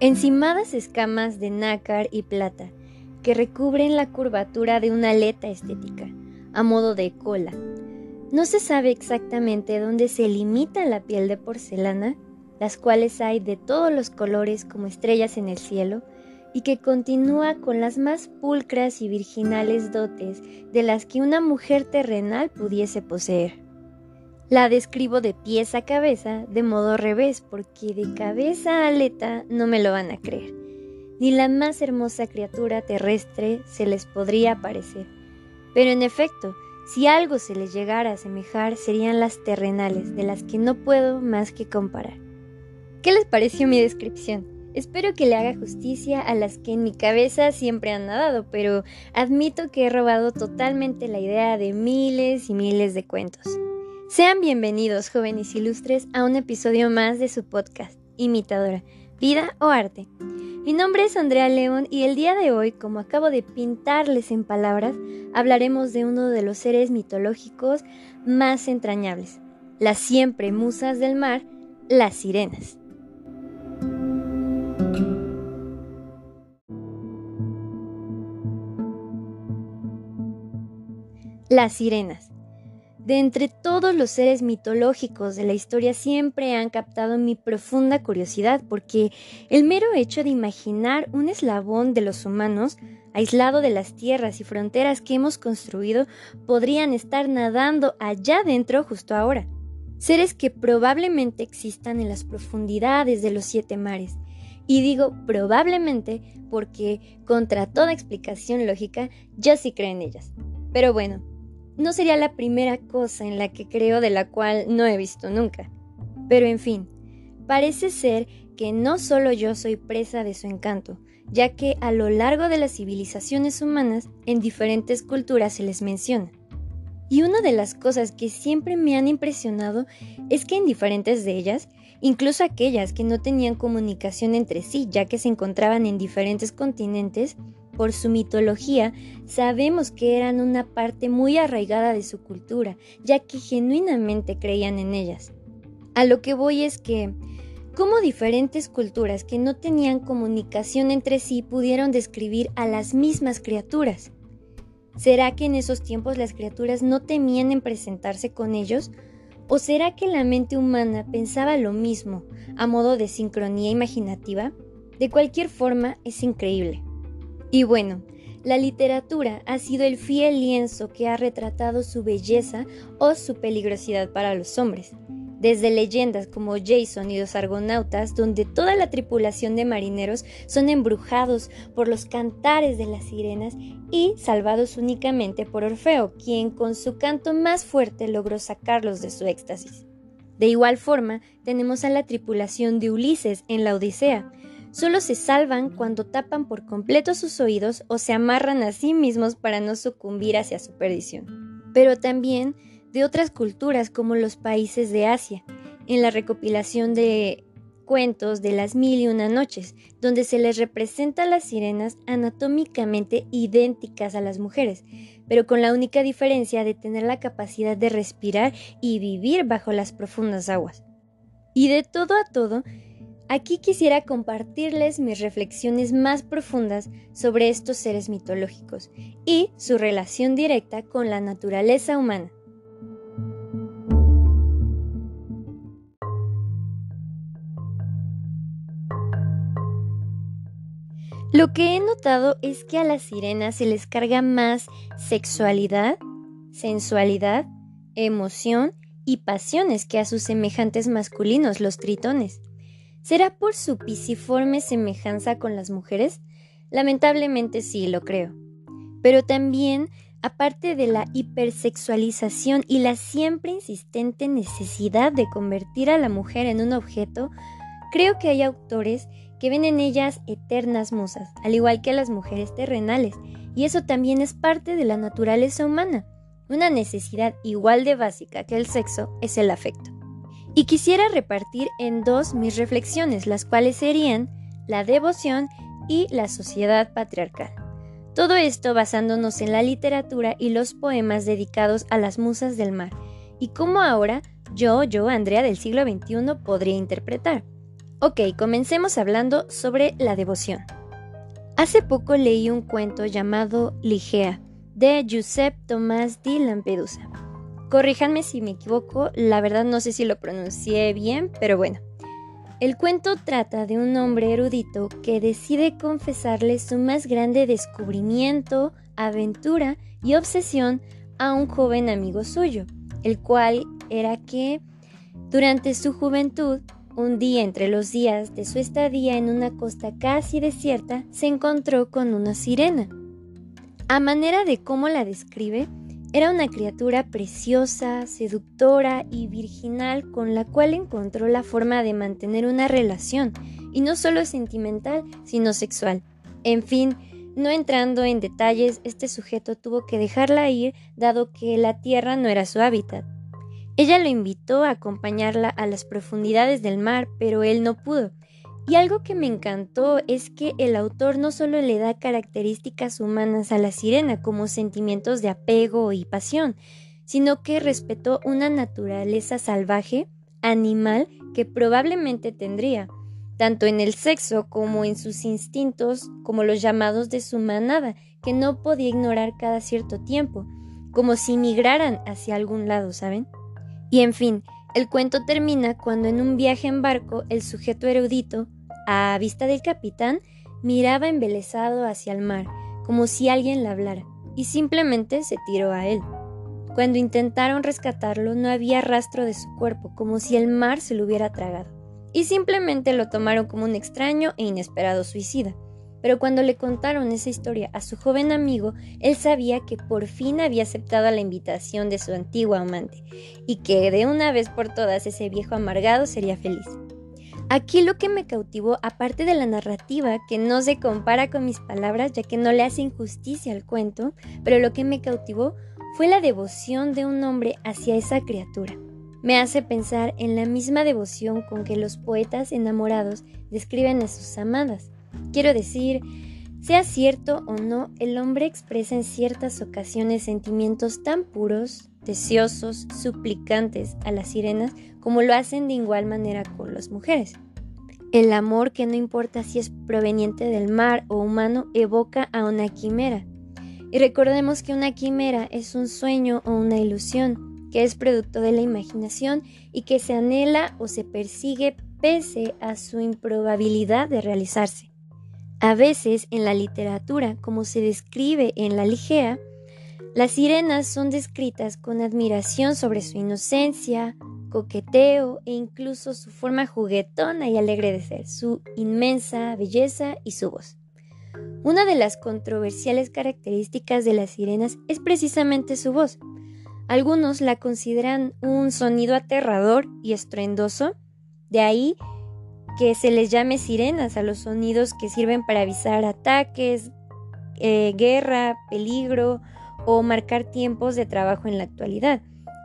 Encimadas escamas de nácar y plata que recubren la curvatura de una aleta estética, a modo de cola. No se sabe exactamente dónde se limita la piel de porcelana, las cuales hay de todos los colores como estrellas en el cielo, y que continúa con las más pulcras y virginales dotes de las que una mujer terrenal pudiese poseer. La describo de pies a cabeza, de modo revés, porque de cabeza a aleta no me lo van a creer. Ni la más hermosa criatura terrestre se les podría parecer. Pero en efecto, si algo se les llegara a asemejar, serían las terrenales, de las que no puedo más que comparar. ¿Qué les pareció mi descripción? Espero que le haga justicia a las que en mi cabeza siempre han nadado, pero admito que he robado totalmente la idea de miles y miles de cuentos. Sean bienvenidos, jóvenes ilustres, a un episodio más de su podcast, Imitadora, Vida o Arte. Mi nombre es Andrea León y el día de hoy, como acabo de pintarles en palabras, hablaremos de uno de los seres mitológicos más entrañables, las siempre musas del mar, las sirenas. Las sirenas de entre todos los seres mitológicos de la historia siempre han captado mi profunda curiosidad porque el mero hecho de imaginar un eslabón de los humanos aislado de las tierras y fronteras que hemos construido podrían estar nadando allá dentro justo ahora. Seres que probablemente existan en las profundidades de los siete mares. Y digo probablemente porque, contra toda explicación lógica, yo sí creo en ellas. Pero bueno, no sería la primera cosa en la que creo de la cual no he visto nunca. Pero en fin, parece ser que no solo yo soy presa de su encanto, ya que a lo largo de las civilizaciones humanas en diferentes culturas se les menciona. Y una de las cosas que siempre me han impresionado es que en diferentes de ellas, incluso aquellas que no tenían comunicación entre sí, ya que se encontraban en diferentes continentes, por su mitología, sabemos que eran una parte muy arraigada de su cultura, ya que genuinamente creían en ellas. A lo que voy es que, ¿cómo diferentes culturas que no tenían comunicación entre sí pudieron describir a las mismas criaturas? ¿Será que en esos tiempos las criaturas no temían en presentarse con ellos? ¿O será que la mente humana pensaba lo mismo, a modo de sincronía imaginativa? De cualquier forma, es increíble. Y bueno, la literatura ha sido el fiel lienzo que ha retratado su belleza o su peligrosidad para los hombres. Desde leyendas como Jason y los Argonautas, donde toda la tripulación de marineros son embrujados por los cantares de las sirenas y salvados únicamente por Orfeo, quien con su canto más fuerte logró sacarlos de su éxtasis. De igual forma, tenemos a la tripulación de Ulises en la Odisea, solo se salvan cuando tapan por completo sus oídos o se amarran a sí mismos para no sucumbir hacia su perdición. Pero también de otras culturas como los países de Asia, en la recopilación de cuentos de las mil y una noches, donde se les representa a las sirenas anatómicamente idénticas a las mujeres, pero con la única diferencia de tener la capacidad de respirar y vivir bajo las profundas aguas. Y de todo a todo, Aquí quisiera compartirles mis reflexiones más profundas sobre estos seres mitológicos y su relación directa con la naturaleza humana. Lo que he notado es que a las sirenas se les carga más sexualidad, sensualidad, emoción y pasiones que a sus semejantes masculinos, los tritones. ¿Será por su pisiforme semejanza con las mujeres? Lamentablemente sí, lo creo. Pero también, aparte de la hipersexualización y la siempre insistente necesidad de convertir a la mujer en un objeto, creo que hay autores que ven en ellas eternas musas, al igual que a las mujeres terrenales, y eso también es parte de la naturaleza humana. Una necesidad igual de básica que el sexo es el afecto. Y quisiera repartir en dos mis reflexiones, las cuales serían la devoción y la sociedad patriarcal. Todo esto basándonos en la literatura y los poemas dedicados a las musas del mar, y cómo ahora yo, yo, Andrea del siglo XXI, podría interpretar. Ok, comencemos hablando sobre la devoción. Hace poco leí un cuento llamado Ligea de Giuseppe Tomás di Lampedusa. Corríjanme si me equivoco, la verdad no sé si lo pronuncié bien, pero bueno. El cuento trata de un hombre erudito que decide confesarle su más grande descubrimiento, aventura y obsesión a un joven amigo suyo, el cual era que durante su juventud, un día entre los días de su estadía en una costa casi desierta, se encontró con una sirena. A manera de cómo la describe, era una criatura preciosa, seductora y virginal con la cual encontró la forma de mantener una relación, y no solo sentimental, sino sexual. En fin, no entrando en detalles, este sujeto tuvo que dejarla ir dado que la tierra no era su hábitat. Ella lo invitó a acompañarla a las profundidades del mar, pero él no pudo. Y algo que me encantó es que el autor no solo le da características humanas a la sirena como sentimientos de apego y pasión, sino que respetó una naturaleza salvaje, animal, que probablemente tendría, tanto en el sexo como en sus instintos, como los llamados de su manada, que no podía ignorar cada cierto tiempo, como si migraran hacia algún lado, ¿saben? Y en fin, el cuento termina cuando en un viaje en barco el sujeto erudito, a vista del capitán, miraba embelesado hacia el mar, como si alguien le hablara, y simplemente se tiró a él. Cuando intentaron rescatarlo no había rastro de su cuerpo, como si el mar se lo hubiera tragado, y simplemente lo tomaron como un extraño e inesperado suicida pero cuando le contaron esa historia a su joven amigo, él sabía que por fin había aceptado la invitación de su antiguo amante y que de una vez por todas ese viejo amargado sería feliz. Aquí lo que me cautivó, aparte de la narrativa, que no se compara con mis palabras ya que no le hace injusticia al cuento, pero lo que me cautivó fue la devoción de un hombre hacia esa criatura. Me hace pensar en la misma devoción con que los poetas enamorados describen a sus amadas, Quiero decir, sea cierto o no, el hombre expresa en ciertas ocasiones sentimientos tan puros, deseosos, suplicantes a las sirenas como lo hacen de igual manera con las mujeres. El amor, que no importa si es proveniente del mar o humano, evoca a una quimera. Y recordemos que una quimera es un sueño o una ilusión, que es producto de la imaginación y que se anhela o se persigue pese a su improbabilidad de realizarse. A veces en la literatura, como se describe en la Ligea, las sirenas son descritas con admiración sobre su inocencia, coqueteo e incluso su forma juguetona y alegre de ser, su inmensa belleza y su voz. Una de las controversiales características de las sirenas es precisamente su voz. Algunos la consideran un sonido aterrador y estruendoso, de ahí que se les llame sirenas a los sonidos que sirven para avisar ataques, eh, guerra, peligro o marcar tiempos de trabajo en la actualidad.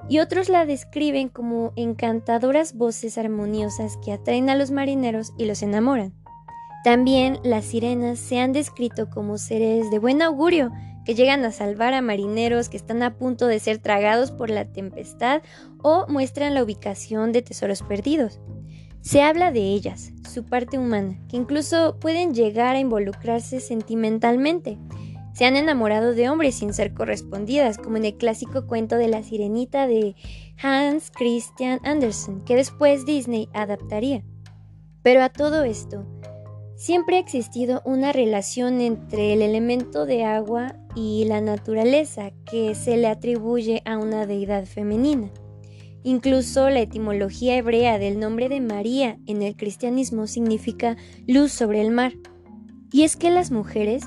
Y otros la describen como encantadoras voces armoniosas que atraen a los marineros y los enamoran. También las sirenas se han descrito como seres de buen augurio que llegan a salvar a marineros que están a punto de ser tragados por la tempestad o muestran la ubicación de tesoros perdidos. Se habla de ellas, su parte humana, que incluso pueden llegar a involucrarse sentimentalmente. Se han enamorado de hombres sin ser correspondidas, como en el clásico cuento de la sirenita de Hans Christian Andersen, que después Disney adaptaría. Pero a todo esto, siempre ha existido una relación entre el elemento de agua y la naturaleza que se le atribuye a una deidad femenina. Incluso la etimología hebrea del nombre de María en el cristianismo significa luz sobre el mar. Y es que las mujeres,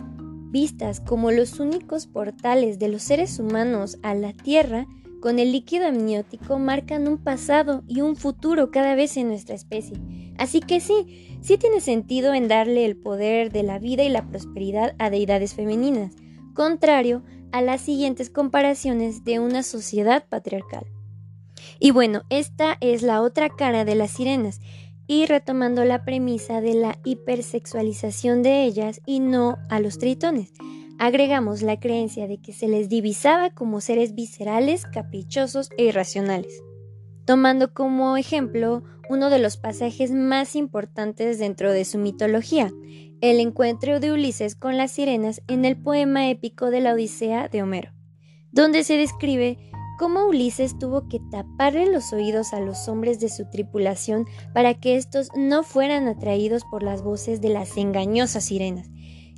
vistas como los únicos portales de los seres humanos a la tierra, con el líquido amniótico marcan un pasado y un futuro cada vez en nuestra especie. Así que sí, sí tiene sentido en darle el poder de la vida y la prosperidad a deidades femeninas, contrario a las siguientes comparaciones de una sociedad patriarcal. Y bueno, esta es la otra cara de las sirenas, y retomando la premisa de la hipersexualización de ellas y no a los tritones. Agregamos la creencia de que se les divisaba como seres viscerales, caprichosos e irracionales. tomando como ejemplo uno de los pasajes más importantes dentro de su mitología, el encuentro de Ulises con las sirenas en el poema épico de la Odisea de Homero, donde se describe cómo Ulises tuvo que taparle los oídos a los hombres de su tripulación para que éstos no fueran atraídos por las voces de las engañosas sirenas,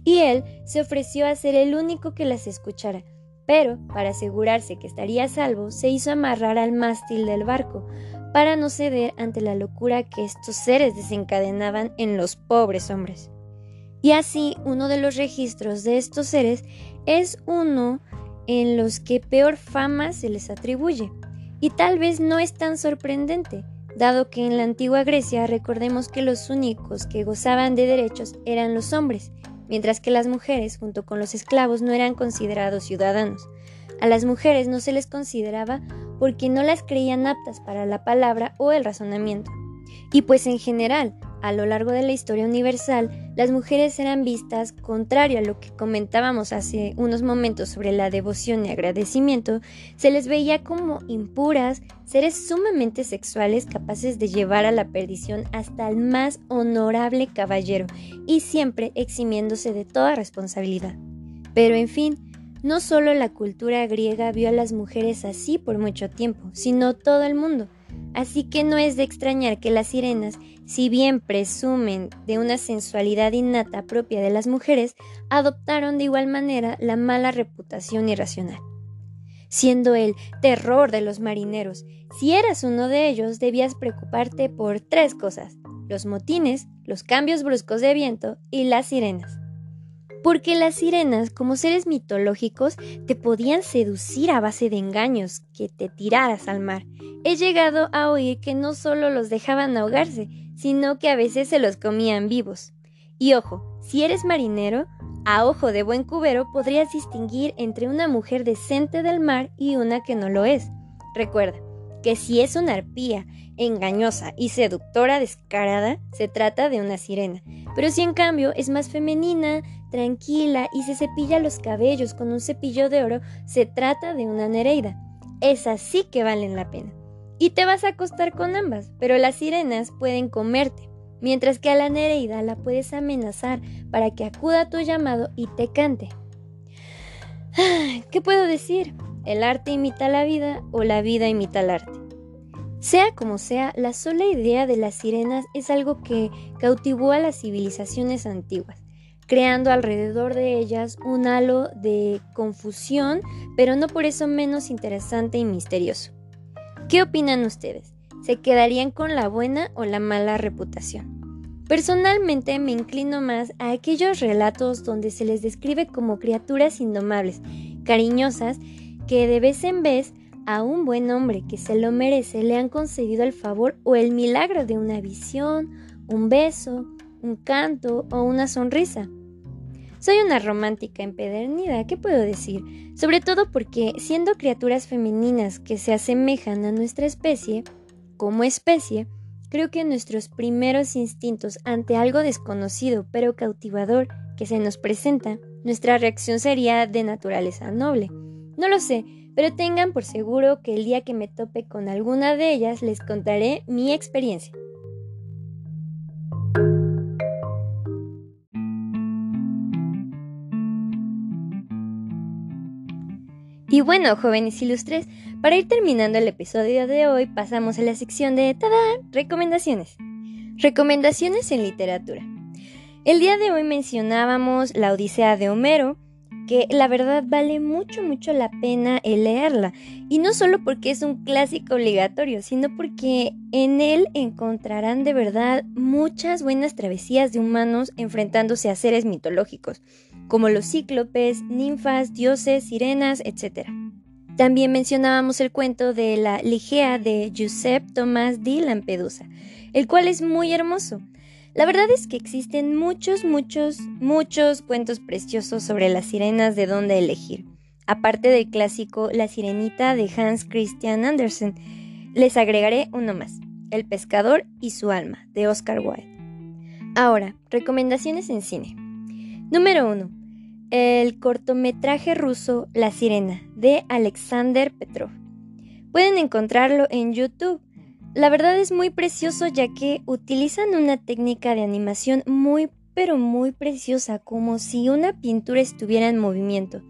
y él se ofreció a ser el único que las escuchara, pero, para asegurarse que estaría salvo, se hizo amarrar al mástil del barco, para no ceder ante la locura que estos seres desencadenaban en los pobres hombres. Y así, uno de los registros de estos seres es uno en los que peor fama se les atribuye. Y tal vez no es tan sorprendente, dado que en la antigua Grecia recordemos que los únicos que gozaban de derechos eran los hombres, mientras que las mujeres, junto con los esclavos, no eran considerados ciudadanos. A las mujeres no se les consideraba porque no las creían aptas para la palabra o el razonamiento. Y pues en general, a lo largo de la historia universal, las mujeres eran vistas, contrario a lo que comentábamos hace unos momentos sobre la devoción y agradecimiento, se les veía como impuras, seres sumamente sexuales capaces de llevar a la perdición hasta el más honorable caballero y siempre eximiéndose de toda responsabilidad. Pero en fin, no solo la cultura griega vio a las mujeres así por mucho tiempo, sino todo el mundo. Así que no es de extrañar que las sirenas, si bien presumen de una sensualidad innata propia de las mujeres, adoptaron de igual manera la mala reputación irracional. Siendo el terror de los marineros, si eras uno de ellos debías preocuparte por tres cosas, los motines, los cambios bruscos de viento y las sirenas porque las sirenas, como seres mitológicos, te podían seducir a base de engaños, que te tiraras al mar. He llegado a oír que no solo los dejaban ahogarse, sino que a veces se los comían vivos. Y ojo, si eres marinero, a ojo de buen cubero podrías distinguir entre una mujer decente del mar y una que no lo es. Recuerda que si es una arpía, engañosa y seductora descarada, se trata de una sirena. Pero si en cambio es más femenina, tranquila y se cepilla los cabellos con un cepillo de oro, se trata de una Nereida. Esas sí que valen la pena. Y te vas a acostar con ambas, pero las sirenas pueden comerte, mientras que a la Nereida la puedes amenazar para que acuda a tu llamado y te cante. ¿Qué puedo decir? El arte imita la vida o la vida imita el arte. Sea como sea, la sola idea de las sirenas es algo que cautivó a las civilizaciones antiguas creando alrededor de ellas un halo de confusión, pero no por eso menos interesante y misterioso. ¿Qué opinan ustedes? ¿Se quedarían con la buena o la mala reputación? Personalmente me inclino más a aquellos relatos donde se les describe como criaturas indomables, cariñosas, que de vez en vez a un buen hombre que se lo merece le han concedido el favor o el milagro de una visión, un beso, un canto o una sonrisa. Soy una romántica empedernida, ¿qué puedo decir? Sobre todo porque, siendo criaturas femeninas que se asemejan a nuestra especie, como especie, creo que nuestros primeros instintos ante algo desconocido pero cautivador que se nos presenta, nuestra reacción sería de naturaleza noble. No lo sé, pero tengan por seguro que el día que me tope con alguna de ellas les contaré mi experiencia. Y bueno, jóvenes ilustres, para ir terminando el episodio de hoy, pasamos a la sección de ¡Tada! Recomendaciones. Recomendaciones en literatura. El día de hoy mencionábamos la Odisea de Homero, que la verdad vale mucho, mucho la pena el leerla. Y no solo porque es un clásico obligatorio, sino porque en él encontrarán de verdad muchas buenas travesías de humanos enfrentándose a seres mitológicos como los cíclopes, ninfas, dioses, sirenas, etc. También mencionábamos el cuento de la Ligea de Giuseppe Tomás di Lampedusa, el cual es muy hermoso. La verdad es que existen muchos, muchos, muchos cuentos preciosos sobre las sirenas de dónde elegir. Aparte del clásico La Sirenita de Hans Christian Andersen, les agregaré uno más, El pescador y su alma, de Oscar Wilde. Ahora, recomendaciones en cine. Número 1. El cortometraje ruso La Sirena de Alexander Petrov. Pueden encontrarlo en YouTube. La verdad es muy precioso ya que utilizan una técnica de animación muy pero muy preciosa, como si una pintura estuviera en movimiento.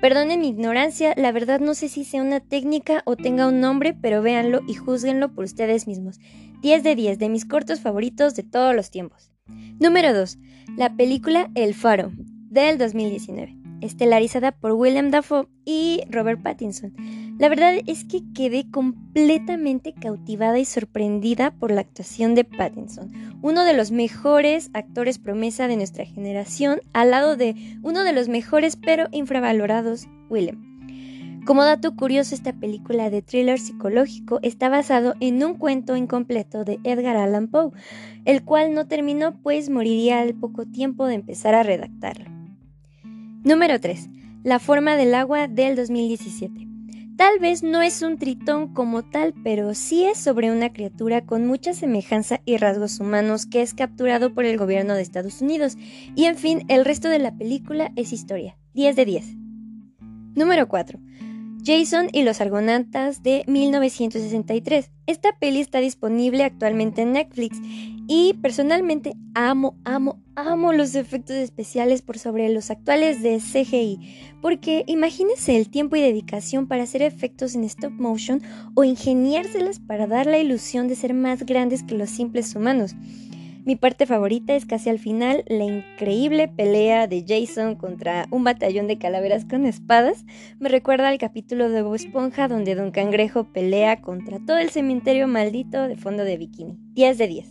Perdonen mi ignorancia, la verdad no sé si sea una técnica o tenga un nombre, pero véanlo y juzguenlo por ustedes mismos. 10 de 10 de mis cortos favoritos de todos los tiempos. Número 2. La película El Faro, del 2019, estelarizada por William Dafoe y Robert Pattinson. La verdad es que quedé completamente cautivada y sorprendida por la actuación de Pattinson, uno de los mejores actores promesa de nuestra generación, al lado de uno de los mejores pero infravalorados, William. Como dato curioso, esta película de thriller psicológico está basado en un cuento incompleto de Edgar Allan Poe, el cual no terminó pues moriría al poco tiempo de empezar a redactarlo. Número 3. La forma del agua del 2017. Tal vez no es un tritón como tal, pero sí es sobre una criatura con mucha semejanza y rasgos humanos que es capturado por el gobierno de Estados Unidos. Y en fin, el resto de la película es historia. 10 de 10. Número 4. Jason y los Argonautas de 1963. Esta peli está disponible actualmente en Netflix y personalmente amo, amo, amo los efectos especiales por sobre los actuales de CGI, porque imagínense el tiempo y dedicación para hacer efectos en stop motion o ingeniárselas para dar la ilusión de ser más grandes que los simples humanos. Mi parte favorita es casi al final la increíble pelea de Jason contra un batallón de calaveras con espadas. Me recuerda al capítulo de Bob Esponja donde Don Cangrejo pelea contra todo el cementerio maldito de fondo de bikini. 10 de 10.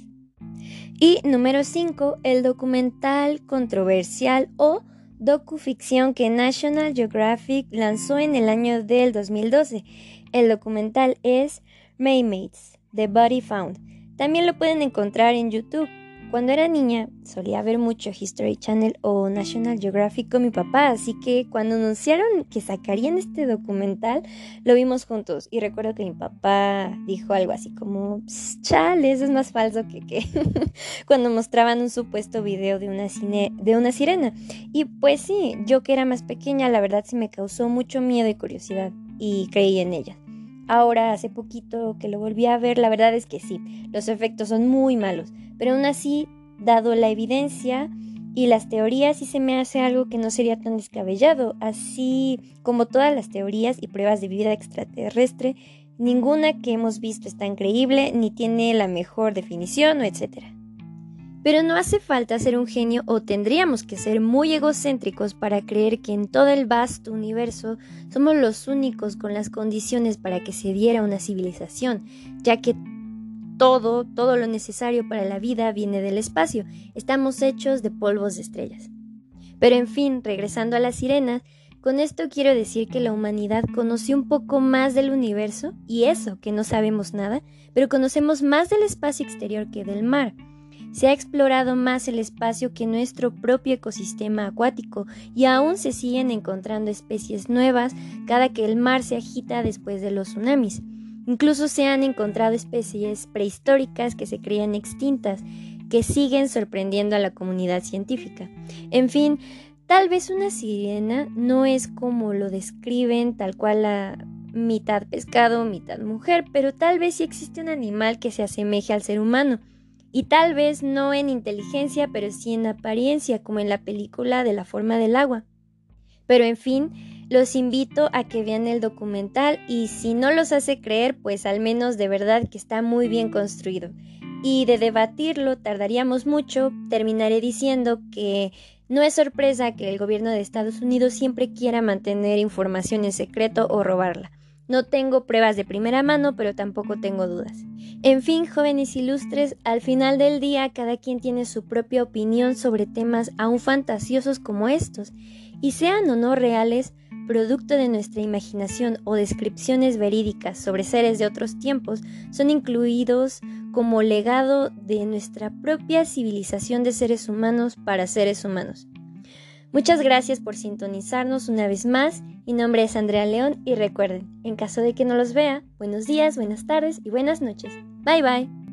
Y número 5, el documental controversial o docuficción que National Geographic lanzó en el año del 2012. El documental es Maymates, The Body Found. También lo pueden encontrar en YouTube. Cuando era niña solía ver mucho History Channel o National Geographic con mi papá, así que cuando anunciaron que sacarían este documental, lo vimos juntos y recuerdo que mi papá dijo algo así como, chale, eso es más falso que que cuando mostraban un supuesto video de una, cine, de una sirena. Y pues sí, yo que era más pequeña, la verdad sí me causó mucho miedo y curiosidad y creí en ella. Ahora, hace poquito que lo volví a ver, la verdad es que sí, los efectos son muy malos, pero aún así, dado la evidencia y las teorías, sí se me hace algo que no sería tan descabellado, así como todas las teorías y pruebas de vida extraterrestre, ninguna que hemos visto es tan creíble ni tiene la mejor definición etcétera. Pero no hace falta ser un genio o tendríamos que ser muy egocéntricos para creer que en todo el vasto universo somos los únicos con las condiciones para que se diera una civilización, ya que todo, todo lo necesario para la vida viene del espacio, estamos hechos de polvos de estrellas. Pero en fin, regresando a las sirenas, con esto quiero decir que la humanidad conoció un poco más del universo, y eso, que no sabemos nada, pero conocemos más del espacio exterior que del mar. Se ha explorado más el espacio que nuestro propio ecosistema acuático y aún se siguen encontrando especies nuevas cada que el mar se agita después de los tsunamis. Incluso se han encontrado especies prehistóricas que se creían extintas, que siguen sorprendiendo a la comunidad científica. En fin, tal vez una sirena no es como lo describen tal cual la mitad pescado, mitad mujer, pero tal vez sí existe un animal que se asemeje al ser humano y tal vez no en inteligencia, pero sí en apariencia, como en la película de la forma del agua. Pero en fin, los invito a que vean el documental y si no los hace creer, pues al menos de verdad que está muy bien construido. Y de debatirlo tardaríamos mucho, terminaré diciendo que no es sorpresa que el gobierno de Estados Unidos siempre quiera mantener información en secreto o robarla. No tengo pruebas de primera mano, pero tampoco tengo dudas. En fin, jóvenes ilustres, al final del día cada quien tiene su propia opinión sobre temas aún fantasiosos como estos, y sean o no reales, producto de nuestra imaginación o descripciones verídicas sobre seres de otros tiempos, son incluidos como legado de nuestra propia civilización de seres humanos para seres humanos. Muchas gracias por sintonizarnos una vez más. Mi nombre es Andrea León y recuerden, en caso de que no los vea, buenos días, buenas tardes y buenas noches. Bye bye.